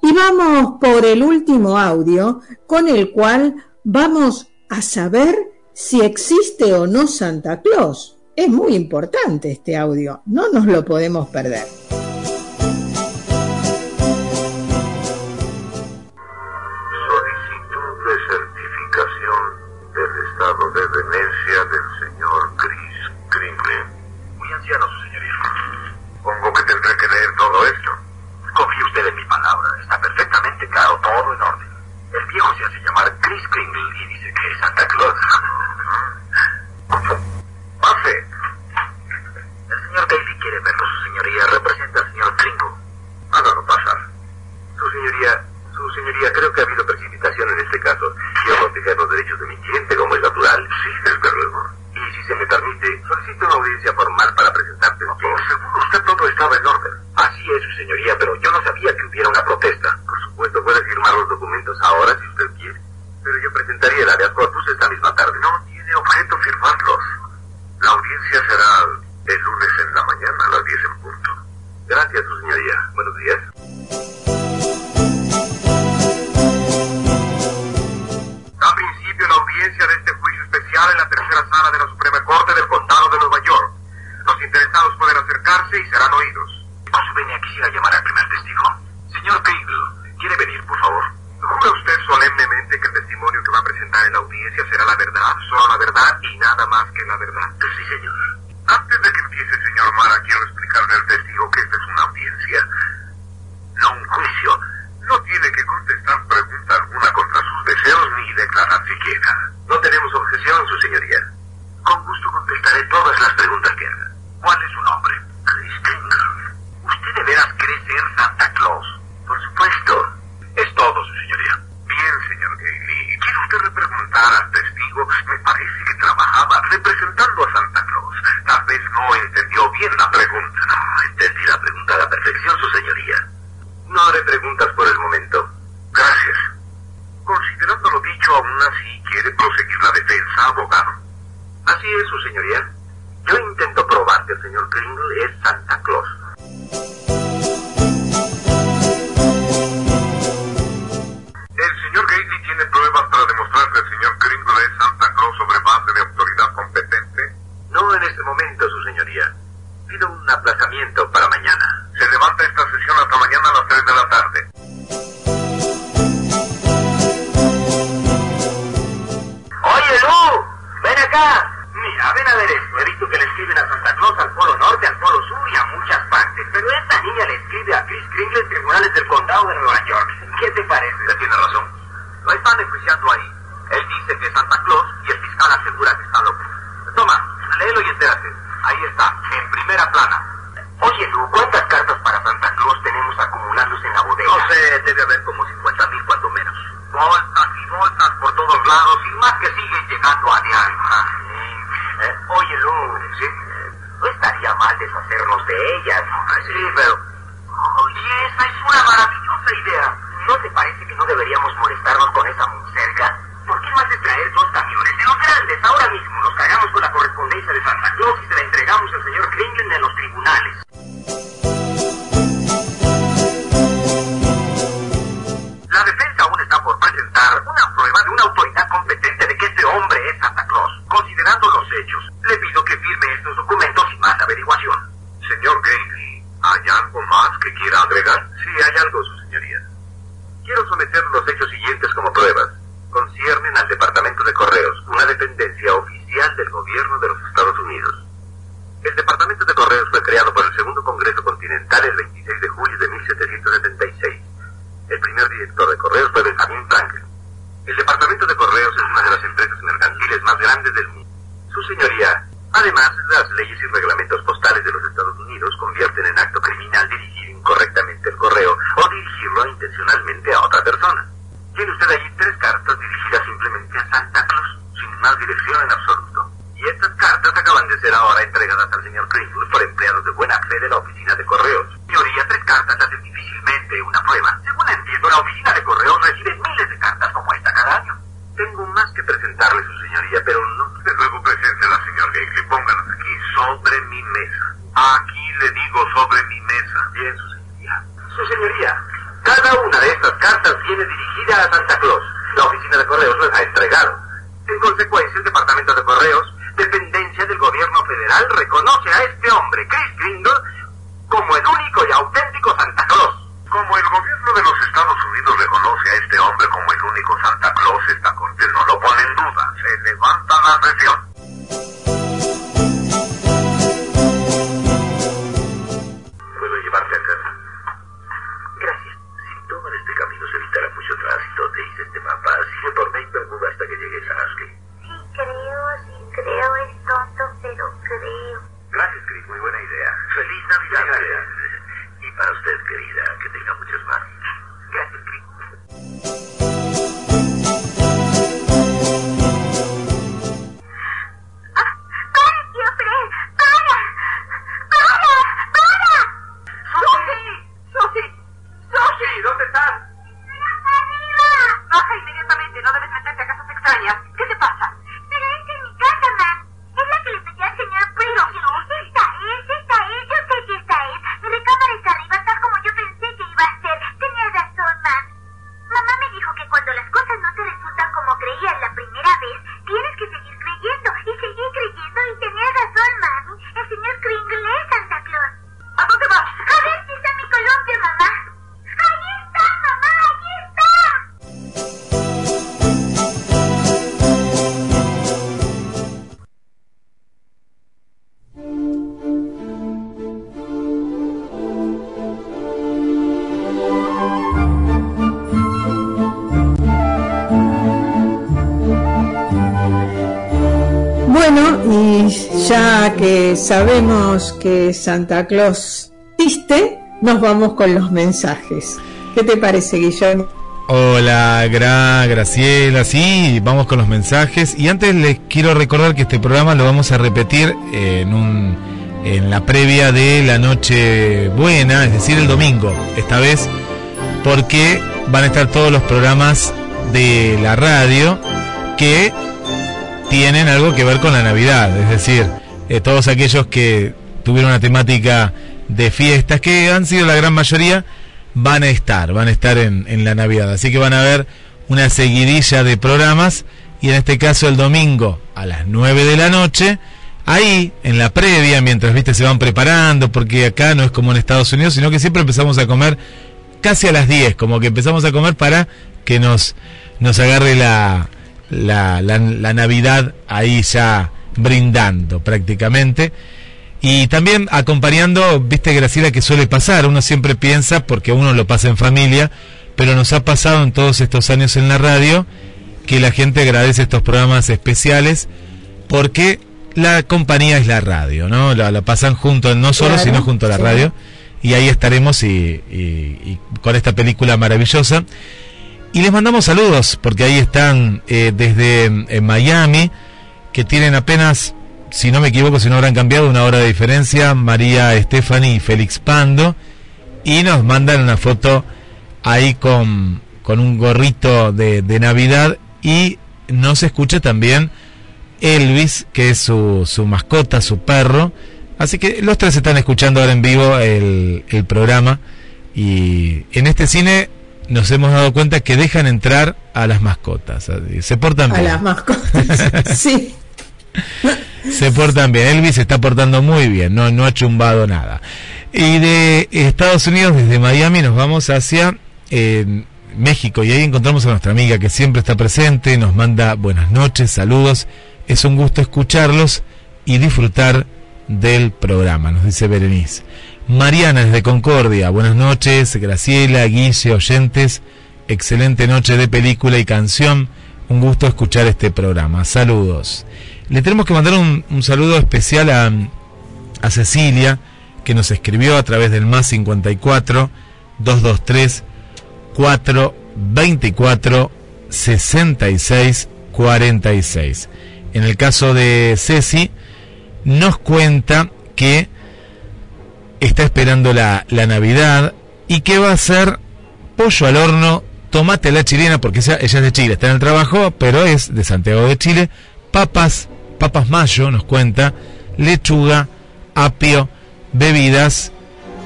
Y vamos por el último audio con el cual vamos a saber si existe o no Santa Claus. Es muy importante este audio, no nos lo podemos perder. De demencia del señor Chris Kringle. Muy anciano, su señoría. Supongo que tendré que leer todo esto. Confíe usted en mi palabra. Está perfectamente claro, todo en orden. El viejo se hace llamar Chris Kringle y dice que es Santa Claus. <laughs> Pase. El señor Daly quiere verlo, su señoría. Representa al señor Kringle. Hágalo pasar. Su señoría, su señoría, creo que ha habido precipitación en este caso. Quiero proteger los derechos de mi cliente como es natural. Sí, desde luego. Y si se me permite, audiencia formal para presentar testigos. Según usted todo estaba en orden. Así es, su señoría, pero yo no sabía que hubiera una protesta. Por supuesto, puede firmar los documentos ahora si usted quiere. Pero yo presentaría el habeas corpus esta misma tarde. No tiene objeto firmarlos. La audiencia será el lunes en la mañana a las 10 en punto. Gracias, su señoría. Buenos días. Audiencia de este juicio especial en la tercera sala de la Suprema Corte del Condado de Nueva York. Los interesados pueden acercarse y serán oídos. Benia quisiera llamar al primer testigo. Señor Kringle, ¿quiere venir, por favor? ¿Jura usted solemnemente que el testimonio que va a presentar en la audiencia será la verdad, solo la verdad y nada más que la verdad? Sí, señor. Antes de que empiece, señor Mara, quiero explicarle al testigo que esta es una audiencia, no un juicio. No tiene que contestar pregunta Sí, hay algo, su señoría. Quiero someter los hechos siguientes como pruebas. Conciernen al Departamento de Correos, una dependencia oficial del gobierno de los Estados Unidos. El Departamento de Correos fue creado por el Segundo Congreso Continental el 26 de julio de 1776. El primer director de Correos fue Benjamin Franklin. El Departamento de Correos es una de las empresas mercantiles más grandes del mundo. Su señoría, además, las leyes y reglamentos postales de los Estados Unidos convierten en acto criminal dirigir incorrectamente dirigirlo intencionalmente a otra persona. Tiene usted allí tres cartas dirigidas simplemente a Santa Claus, sin más dirección en absoluto. Y estas cartas acaban de ser ahora entregadas al señor Kringle por empleados de buena fe de la oficina de correos. Señoría, tres cartas hacen difícilmente una prueba. Según entiendo, la oficina de correos recibe miles de cartas como esta cada año. Tengo más que presentarle, su señoría, pero no... De luego preséntela, señor Gailey. Póngalas aquí, sobre mi mesa. Aquí le digo sobre mi mesa. Bien, su señoría. Su señoría, cada una de estas cartas viene dirigida a Santa Claus. La oficina de correos las ha entregado. En consecuencia, el Departamento de Correos, dependencia del gobierno federal, reconoce a este hombre, Chris Kringle, como el único y auténtico Santa Claus. Como el gobierno de los Estados Unidos reconoce a este hombre como el único Santa Claus, esta corte no lo pone en duda. Se levanta la sesión. ¿Puedo llevarte a casa? donde hice este papá, sigue por Maple hasta que llegues a Ashley. Sí, creo, sí, creo, es tonto, pero creo. Gracias, Chris, muy buena idea. Feliz Navidad. Gracias. Y para usted, querida, que tenga muchos más. Gracias, Chris. Ah, ¿Dónde estás? Baja inmediatamente, no debes meterte a casas extrañas. ¿Qué te pasa? Pero es que mi casa, ma. Es la que le pedí al señor Pero. Está esa? Sabemos que Santa Claus existe, nos vamos con los mensajes. ¿Qué te parece, Guillermo? Hola, Gra, Graciela, sí, vamos con los mensajes. Y antes les quiero recordar que este programa lo vamos a repetir en, en la previa de la noche buena, es decir, el domingo, esta vez, porque van a estar todos los programas de la radio que tienen algo que ver con la Navidad, es decir, eh, todos aquellos que tuvieron una temática de fiestas, que han sido la gran mayoría, van a estar, van a estar en, en la Navidad. Así que van a ver una seguidilla de programas y en este caso el domingo a las 9 de la noche, ahí en la previa, mientras viste se van preparando, porque acá no es como en Estados Unidos, sino que siempre empezamos a comer casi a las 10, como que empezamos a comer para que nos, nos agarre la, la, la, Navidad ahí ya brindando prácticamente. Y también acompañando, viste Graciela, que suele pasar, uno siempre piensa, porque uno lo pasa en familia, pero nos ha pasado en todos estos años en la radio, que la gente agradece estos programas especiales, porque la compañía es la radio, ¿no? La, pasan junto, no solo, sino junto a la radio, y ahí estaremos y con esta película maravillosa. Y les mandamos saludos, porque ahí están eh, desde eh, Miami, que tienen apenas, si no me equivoco, si no habrán cambiado, una hora de diferencia, María Estefani y Félix Pando, y nos mandan una foto ahí con, con un gorrito de, de Navidad, y nos escucha también Elvis, que es su, su mascota, su perro, así que los tres están escuchando ahora en vivo el, el programa, y en este cine nos hemos dado cuenta que dejan entrar a las mascotas. Se portan bien. A las mascotas, <laughs> sí. <laughs> Se portan bien. Elvis se está portando muy bien, no, no ha chumbado nada. Y de Estados Unidos, desde Miami, nos vamos hacia eh, México y ahí encontramos a nuestra amiga que siempre está presente, nos manda buenas noches, saludos. Es un gusto escucharlos y disfrutar del programa, nos dice Berenice. Mariana desde Concordia, buenas noches, Graciela, Guille, oyentes, excelente noche de película y canción, un gusto escuchar este programa, saludos. Le tenemos que mandar un, saludo especial a, Cecilia, que nos escribió a través del más 54 223 424 66 46. En el caso de Ceci, nos cuenta que está esperando la, la Navidad y que va a hacer pollo al horno, tomate a la chilena, porque ella, es de Chile, está en el trabajo, pero es de Santiago de Chile, papas, papas mayo, nos cuenta, lechuga, apio, bebidas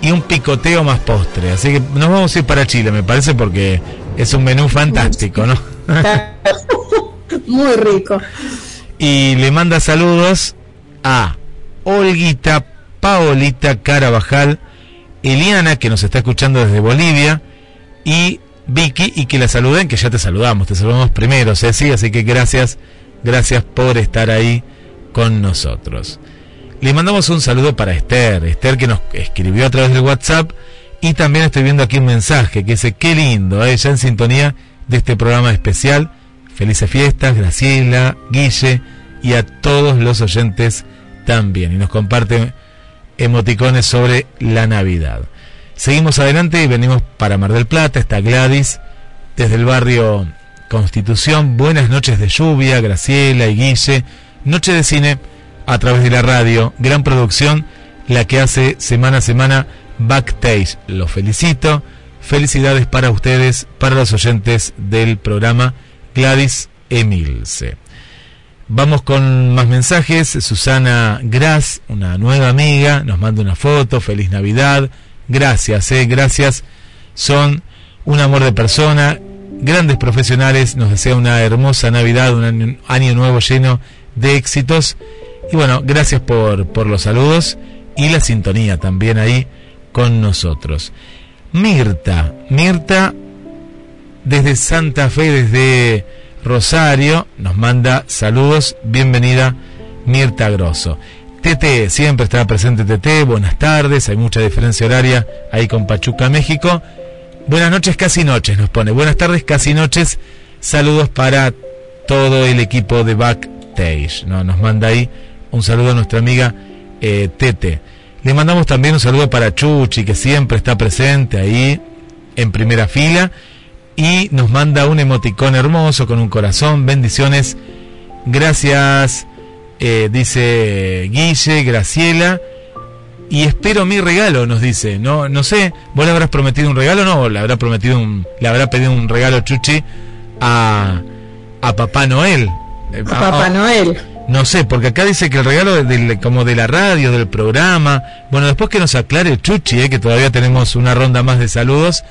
y un picoteo más postre. Así que nos vamos a ir para Chile, me parece, porque es un menú fantástico, ¿no? <laughs> Muy rico. Y le manda saludos a Olguita Paolita Carabajal, Eliana, que nos está escuchando desde Bolivia, y Vicky, y que la saluden, que ya te saludamos, te saludamos primero, Ceci, así que gracias, gracias por estar ahí con nosotros. Le mandamos un saludo para Esther, Esther que nos escribió a través del WhatsApp, y también estoy viendo aquí un mensaje que dice, qué lindo, ella ¿eh? en sintonía de este programa especial. Felices fiestas, Graciela, Guille y a todos los oyentes también. Y nos comparte emoticones sobre la Navidad. Seguimos adelante y venimos para Mar del Plata. Está Gladys desde el barrio Constitución. Buenas noches de lluvia, Graciela y Guille. Noche de cine a través de la radio. Gran producción, la que hace semana a semana Backstage. Los felicito. Felicidades para ustedes, para los oyentes del programa Gladys Emilce. Vamos con más mensajes. Susana Gras, una nueva amiga, nos manda una foto. Feliz Navidad. Gracias, eh, gracias. Son un amor de persona, grandes profesionales. Nos desea una hermosa Navidad, un año, nuevo lleno de éxitos. Y bueno, gracias por, por los saludos y la sintonía también ahí con nosotros. Mirta, Mirta desde Santa Fe, desde Rosario nos manda saludos, bienvenida Mirta Grosso. TT, siempre está presente TT, buenas tardes, hay mucha diferencia horaria ahí con Pachuca, México. Buenas noches, casi noches, nos pone. Buenas tardes, casi noches. Saludos para todo el equipo de Backstage. stage. ¿no? Nos manda ahí un saludo a nuestra amiga eh, Tete. Le mandamos también un saludo para Chuchi, que siempre está presente ahí en primera fila. Y nos manda un emoticón hermoso con un corazón. Bendiciones. Gracias, eh, dice Guille, Graciela. Y espero mi regalo, nos dice. No, no sé, ¿vos le habrás prometido un regalo no? ¿O le habrá prometido un, le habrá pedido un regalo Chuchi a, a Papá Noel? A Papá Noel. No sé, porque acá dice que el regalo de, como de la radio, del programa. Bueno, después que nos aclare Chuchi, eh, que todavía tenemos una ronda más de saludos.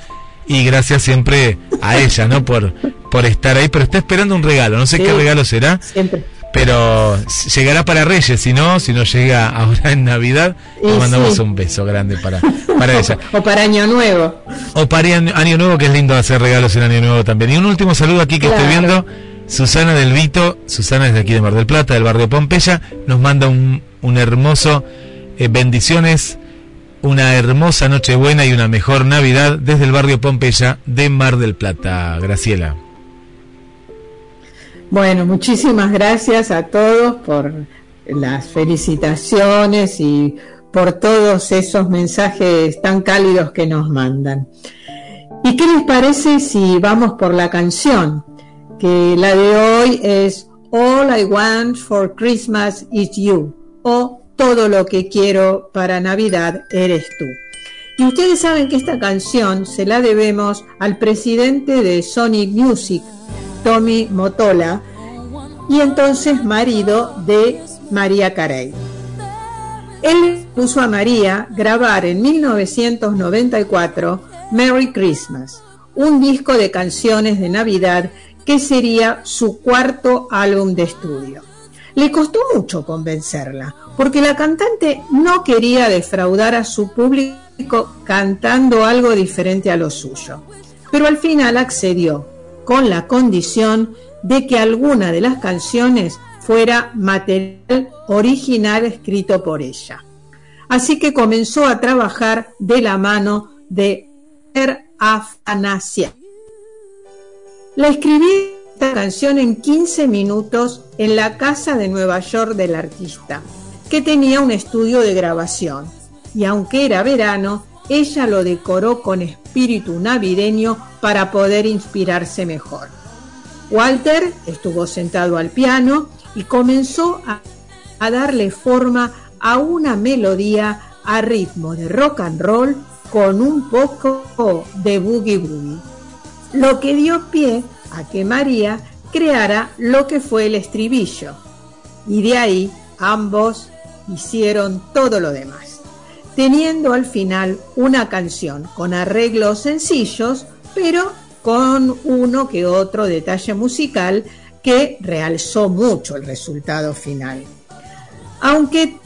Y gracias siempre a ella, ¿no? Por, por estar ahí. Pero está esperando un regalo. No sé qué regalo será. Siempre. Pero llegará para Reyes, si no, si no llega ahora en Navidad, le mandamos un beso grande para, para <laughs> ella. o para Año Nuevo. O para Año Nuevo, que es lindo hacer regalos en Año Nuevo también. Y un último saludo aquí que estoy viendo Susana del Vito, Susana es de aquí de Mar del Plata, del barrio Pompeya, nos manda un, un hermoso eh, bendiciones, una hermosa Nochebuena y una mejor Navidad desde el barrio Pompeya de Mar del Plata. Graciela. Bueno, muchísimas gracias a todos por las felicitaciones y por todos esos mensajes tan cálidos que nos mandan. ¿Y qué les parece si vamos por la canción? que la de hoy es All I Want for Christmas is You o Todo lo que quiero para Navidad eres tú. Y ustedes saben que esta canción se la debemos al presidente de Sony Music, Tommy Motola, y entonces marido de María Carey. Él puso a María grabar en 1994 Merry Christmas, un disco de canciones de Navidad que sería su cuarto álbum de estudio. Le costó mucho convencerla, porque la cantante no quería defraudar a su público cantando algo diferente a lo suyo, pero al final accedió, con la condición de que alguna de las canciones fuera material original escrito por ella. Así que comenzó a trabajar de la mano de Er Afanasia, la escribí esta canción en 15 minutos en la casa de Nueva York del artista, que tenía un estudio de grabación. Y aunque era verano, ella lo decoró con espíritu navideño para poder inspirarse mejor. Walter estuvo sentado al piano y comenzó a, darle forma a una melodía a ritmo de rock and roll con un poco de boogie boogie lo que dio pie a que María creara lo que fue el estribillo. Y de ahí ambos hicieron todo lo demás, teniendo al final una canción con arreglos sencillos, pero con uno que otro detalle musical que realzó mucho el resultado final. Aunque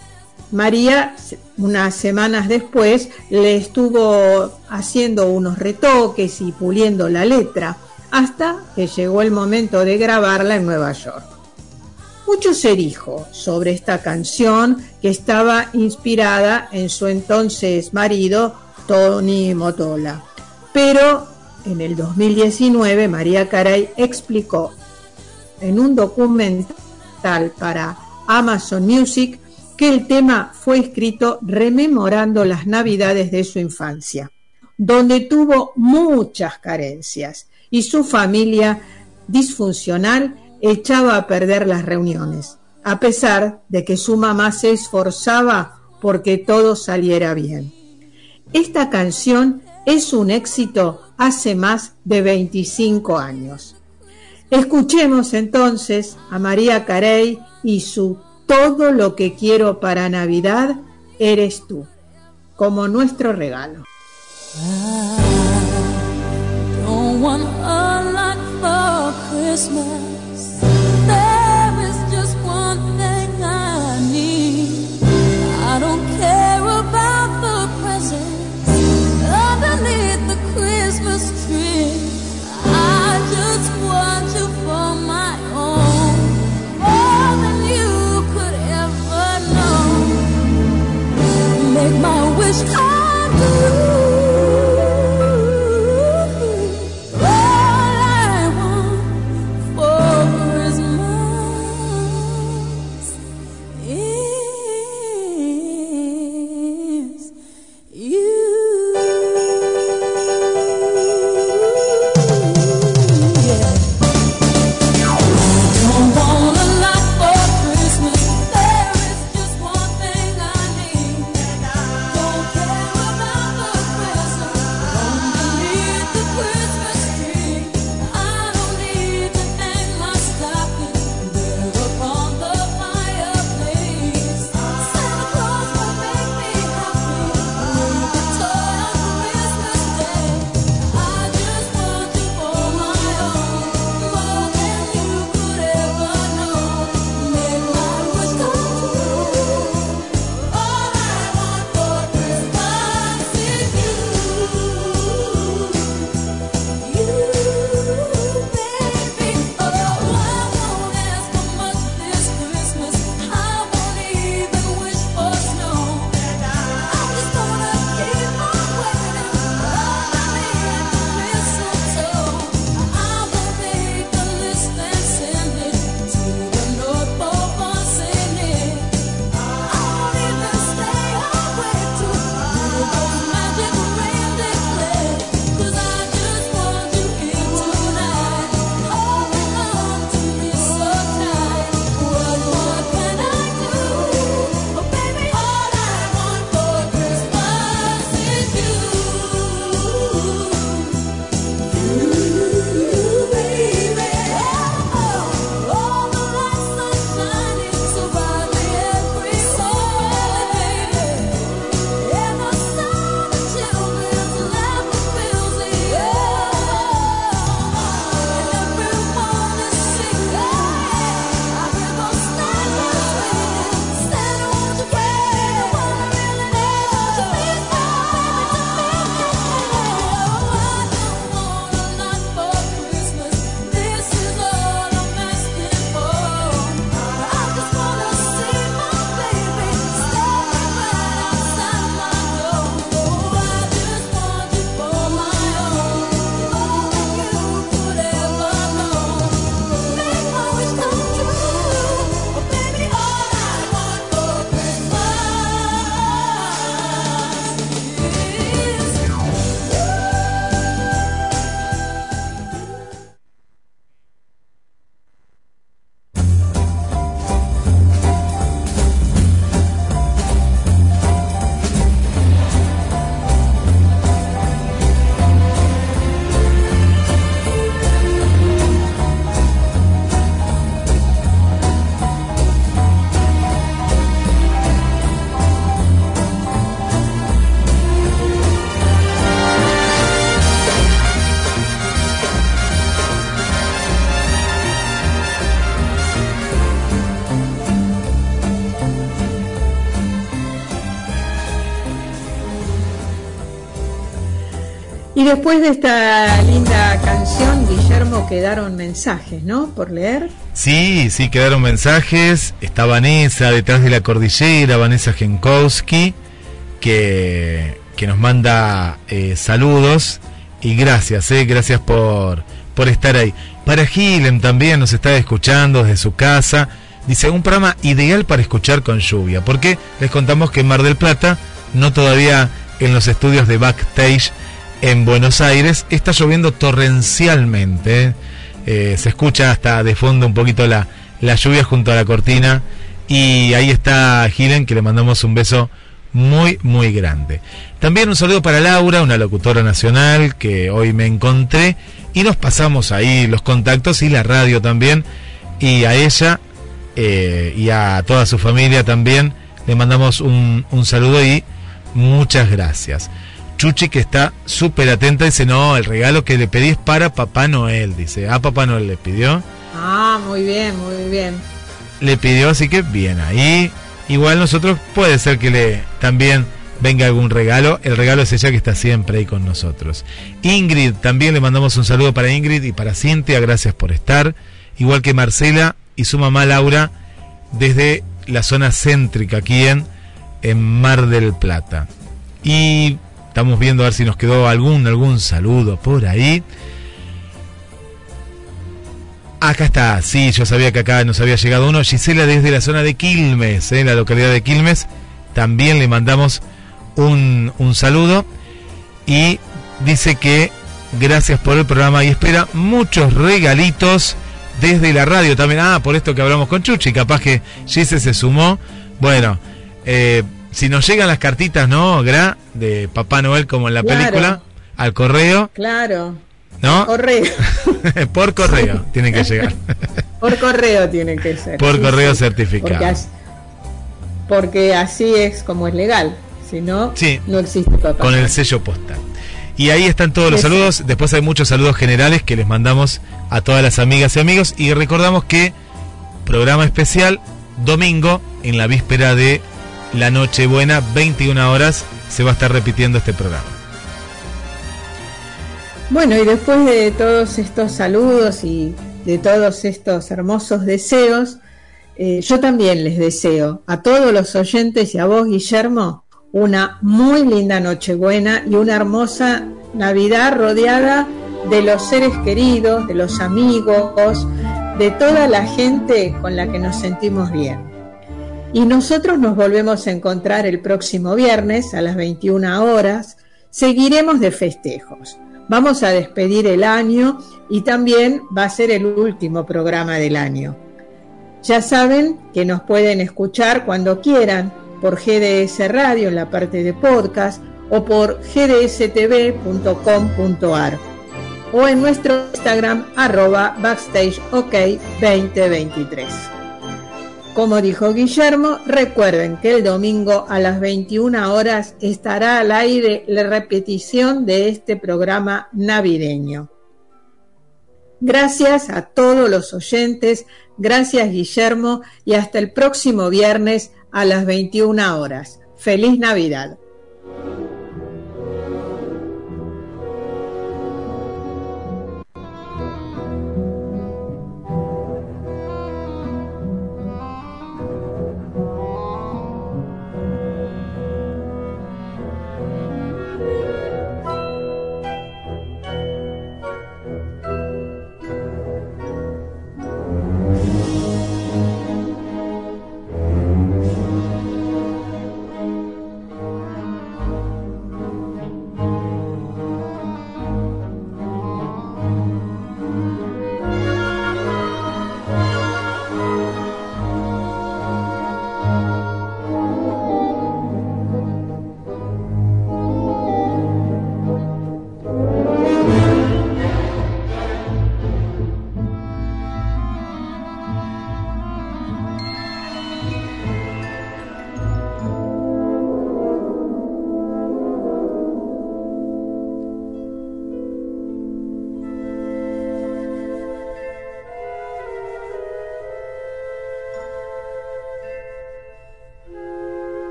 María, unas semanas después, le estuvo haciendo unos retoques y puliendo la letra, hasta que llegó el momento de grabarla en Nueva York. Mucho se dijo sobre esta canción que estaba inspirada en su entonces marido Tony Motola. Pero en el 2019 María Caray explicó en un documental para Amazon Music que el tema fue escrito rememorando las navidades de su infancia, donde tuvo muchas carencias y su familia disfuncional echaba a perder las reuniones, a pesar de que su mamá se esforzaba porque todo saliera bien. Esta canción es un éxito hace más de 25 años. Escuchemos entonces a María Carey y su Todo lo que quiero para Navidad eres tú, como nuestro regalo. Después de esta linda canción, Guillermo, quedaron mensajes, ¿no? Por leer. Sí, sí, quedaron mensajes. Está Vanessa detrás de la cordillera, Vanessa Genkowski, que, que nos manda eh, saludos y gracias, eh, gracias por, por estar ahí. Para Gilem también nos está escuchando desde su casa. Dice, un programa ideal para escuchar con lluvia, porque les contamos que en Mar del Plata, no todavía en los estudios de backstage en Buenos Aires, está lloviendo torrencialmente. ¿eh? Se escucha hasta de fondo un poquito la, la lluvia junto a la cortina. Y ahí está Gilen, que le mandamos un beso muy, muy grande. También un saludo para Laura, una locutora nacional que hoy me encontré y nos pasamos ahí los contactos y la radio también. Y a ella eh, y a toda su familia también le mandamos un, un saludo y muchas gracias. Chuchi que está súper atenta dice, no, el regalo que le pedí es para Papá Noel, dice, a Papá Noel le pidió. Ah, muy bien, muy bien. Le pidió, así que bien ahí. Igual nosotros puede ser que le también venga algún regalo. El regalo es ella que está siempre ahí con nosotros. Ingrid, también le mandamos un saludo para Ingrid y para Cintia, gracias por estar. Igual que Marcela y su mamá Laura, desde la zona céntrica aquí en, en Mar del Plata. Y Estamos viendo a ver si nos quedó algún, algún saludo por ahí. Acá está, sí, yo sabía que acá nos había llegado uno. Gisela desde la zona de Quilmes, en ¿eh? la localidad de Quilmes. También le mandamos un, un saludo. Y dice que gracias por el programa y espera muchos regalitos desde la radio también. Ah, por esto que hablamos con Chuchi, capaz que Gise se sumó. Bueno, eh, si nos llegan las cartitas, ¿no? Gra, de Papá Noel como en la película, al correo. Claro. ¿No? Correo. <laughs> Por correo tienen que llegar. <laughs> Por correo tienen que ser. Por correo certificado. Porque así, porque así, es como es legal. Si no, no existe papá. Con el sello postal. Y ahí están todos los saludos. Después hay muchos saludos generales que les mandamos a todas las amigas y amigos. Y recordamos que programa especial domingo en la víspera de la Nochebuena, 21 horas, se va a estar repitiendo este programa. Bueno, y después de todos estos saludos y de todos estos hermosos deseos, eh, yo también les deseo a todos los oyentes y a vos, Guillermo, una muy linda Nochebuena y una hermosa Navidad rodeada de los seres queridos, de los amigos, de toda la gente con la que nos sentimos bien. Y nosotros nos volvemos a encontrar el próximo viernes a las 21 horas. Seguiremos de festejos. Vamos a despedir el año y también va a ser el último programa del año. Ya saben que nos pueden escuchar cuando quieran por GDS Radio en la parte de podcast o por gdstv.com.ar o en nuestro Instagram arroba backstageok 2023. Como dijo Guillermo, recuerden que el domingo a las 21 horas estará al aire la repetición de este programa navideño. Gracias a todos los oyentes, gracias Guillermo y hasta el próximo viernes a las 21 horas. Feliz Navidad.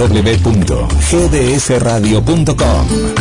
www.gdsradio.com